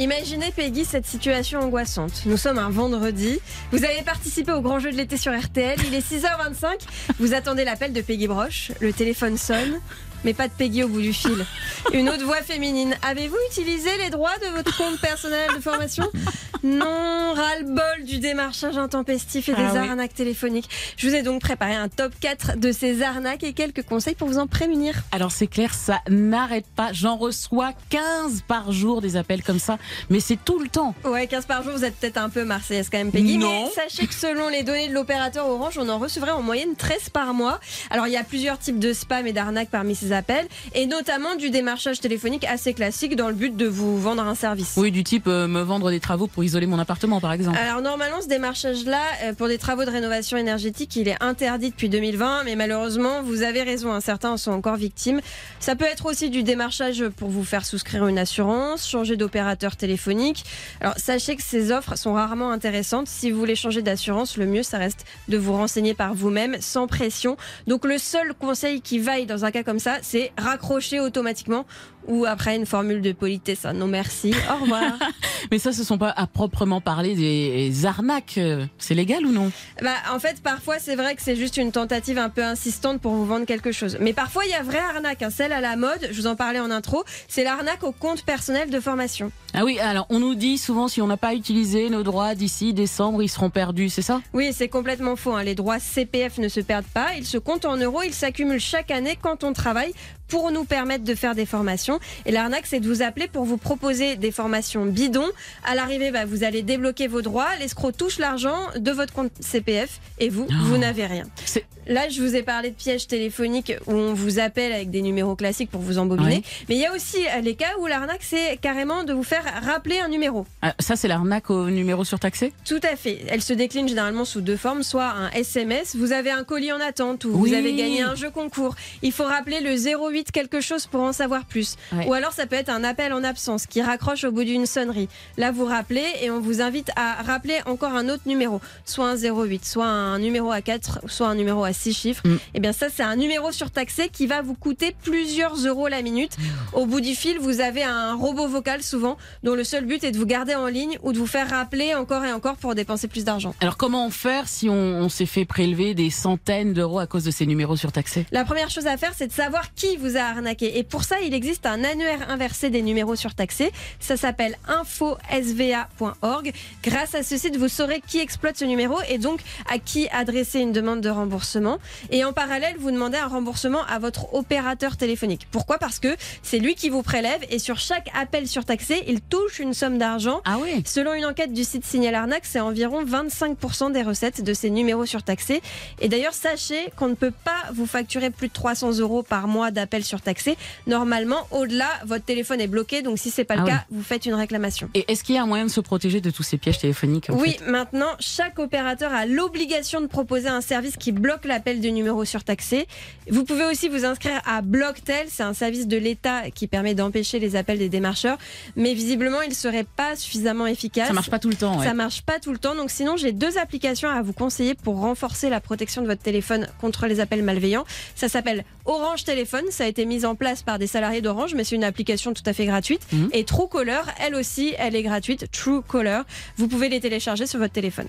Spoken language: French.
Imaginez, Peggy, cette situation angoissante. Nous sommes un vendredi. Vous avez participé au grand jeu de l'été sur RTL. Il est 6h25. Vous attendez l'appel de Peggy Broche. Le téléphone sonne. Mais pas de Peggy au bout du fil. Une autre voix féminine. Avez-vous utilisé les droits de votre compte personnel de formation Non, ras-le-bol du démarchage intempestif et des Ah oui. arnaques téléphoniques. Je vous ai donc préparé un top 4 de ces arnaques et quelques conseils pour vous en prémunir. Alors c'est clair, ça n'arrête pas. J'en reçois 15 par jour des appels comme ça, mais c'est tout le temps. Ouais, 15 par jour, vous êtes peut-être un peu marseillaise quand même, Peggy. Non. Mais sachez que selon les données de l'opérateur Orange, on en recevrait en moyenne 13 par mois. Alors, il y a plusieurs types de spam et d'arnaques parmi ces appels, et notamment du démarchage téléphonique assez classique dans le but de vous vendre un service. Oui, du type euh, me vendre des travaux pour isoler mon appartement par exemple. Alors normalement, ce démarchage-là, euh, pour des travaux de rénovation énergétique, il est interdit depuis 2020, mais malheureusement, vous avez raison, hein, certains en sont encore victimes. Ça peut être aussi du démarchage pour vous faire souscrire une assurance, changer d'opérateur téléphonique. Alors sachez que ces offres sont rarement intéressantes. Si vous voulez changer d'assurance, le mieux, ça reste de vous renseigner par vous-même, sans pression. Donc le seul conseil qui vaille dans un cas comme ça, c'est raccrocher automatiquement ou après une formule de politesse. Non merci, au revoir. Mais ça, ce sont pas à proprement parler des arnaques. C'est légal ou non? Bah, en fait, parfois, c'est vrai que c'est juste une tentative un peu insistante pour vous vendre quelque chose. Mais parfois, il y a vraie arnaque. hein. Celle à la mode, je vous en parlais en intro, c'est l'arnaque au compte personnel de formation. Ah oui, alors on nous dit souvent si on n'a pas utilisé nos droits d'ici décembre, ils seront perdus, c'est ça? Oui, c'est complètement faux. hein. Les droits CPF ne se perdent pas. Ils se comptent en euros. Ils s'accumulent chaque année quand on travaille pour nous permettre de faire des formations. Et l'arnaque, c'est de vous appeler pour vous proposer des formations bidons. À l'arrivée, bah, vous allez débloquer vos droits. L'escroc touche l'argent de votre compte CPF et vous, vous n'avez rien. Là, je vous ai parlé de pièges téléphoniques où on vous appelle avec des numéros classiques pour vous embobiner. Ouais. Mais il y a aussi euh, les cas où l'arnaque, c'est carrément de vous faire rappeler un numéro. Ah, Ça, c'est l'arnaque au numéro surtaxé? Tout à fait. Elle se décline généralement sous deux formes, soit un SMS, vous avez un colis en attente ou Oui. vous avez gagné un jeu concours. Il faut rappeler le 08 quelque chose pour en savoir plus. Ouais. Ou alors ça peut être un appel en absence qui raccroche au bout d'une sonnerie. Là, vous rappelez et on vous invite à rappeler encore un autre numéro, soit un 08, soit un numéro à 4, soit un numéro à 6 chiffres. Mm. Et bien ça, c'est un numéro surtaxé qui va vous coûter plusieurs euros la minute. Au bout du fil, vous avez un robot vocal souvent dont le seul but est de vous garder en ligne ou de vous faire rappeler encore et encore pour dépenser plus d'argent. Alors comment faire si on, on s'est fait prélever des centaines d'euros à cause de ces numéros surtaxés? La première chose à faire, c'est de savoir qui vous a arnaqué. Et pour ça, il existe un annuaire inversé des numéros surtaxés. Ça s'appelle infosva.org. Grâce à ce site, vous saurez qui exploite ce numéro et donc à qui adresser une demande de remboursement. Et en parallèle, vous demandez un remboursement à votre opérateur téléphonique. Pourquoi? Parce que c'est lui qui vous prélève et sur chaque appel surtaxé, il touche une somme d'argent Ah oui Selon une enquête du site Signal Arnaque, c'est environ 25% des recettes de ces numéros surtaxés. Et d'ailleurs, sachez qu'on ne peut pas vous facturer plus de 300 euros par mois d'appels surtaxés. Normalement, au-delà, votre téléphone est bloqué. Donc, si c'est pas le Ah cas, vous faites une réclamation. Et est-ce qu'il y a un moyen de se protéger de tous ces pièges téléphoniques Oui, fait? maintenant, chaque opérateur a l'obligation de proposer un service qui bloque l'appel du numéro surtaxé. Vous pouvez aussi vous inscrire à Blocktel, c'est un service de l'État qui permet d'empêcher les appels des démarcheurs, mais visiblement, il ne serait pas suffisamment efficace. Ça marche pas tout le temps. ouais. Ça marche pas tout le temps. Donc sinon, j'ai deux applications à vous conseiller pour renforcer la protection de votre téléphone contre les appels malveillants. Ça s'appelle Orange Téléphone. Ça a été mis en place par des salariés d'Orange, mais c'est une application tout à fait gratuite. Mhm. Et Truecaller, elle aussi, elle est gratuite. Truecaller. Vous pouvez les télécharger sur votre téléphone.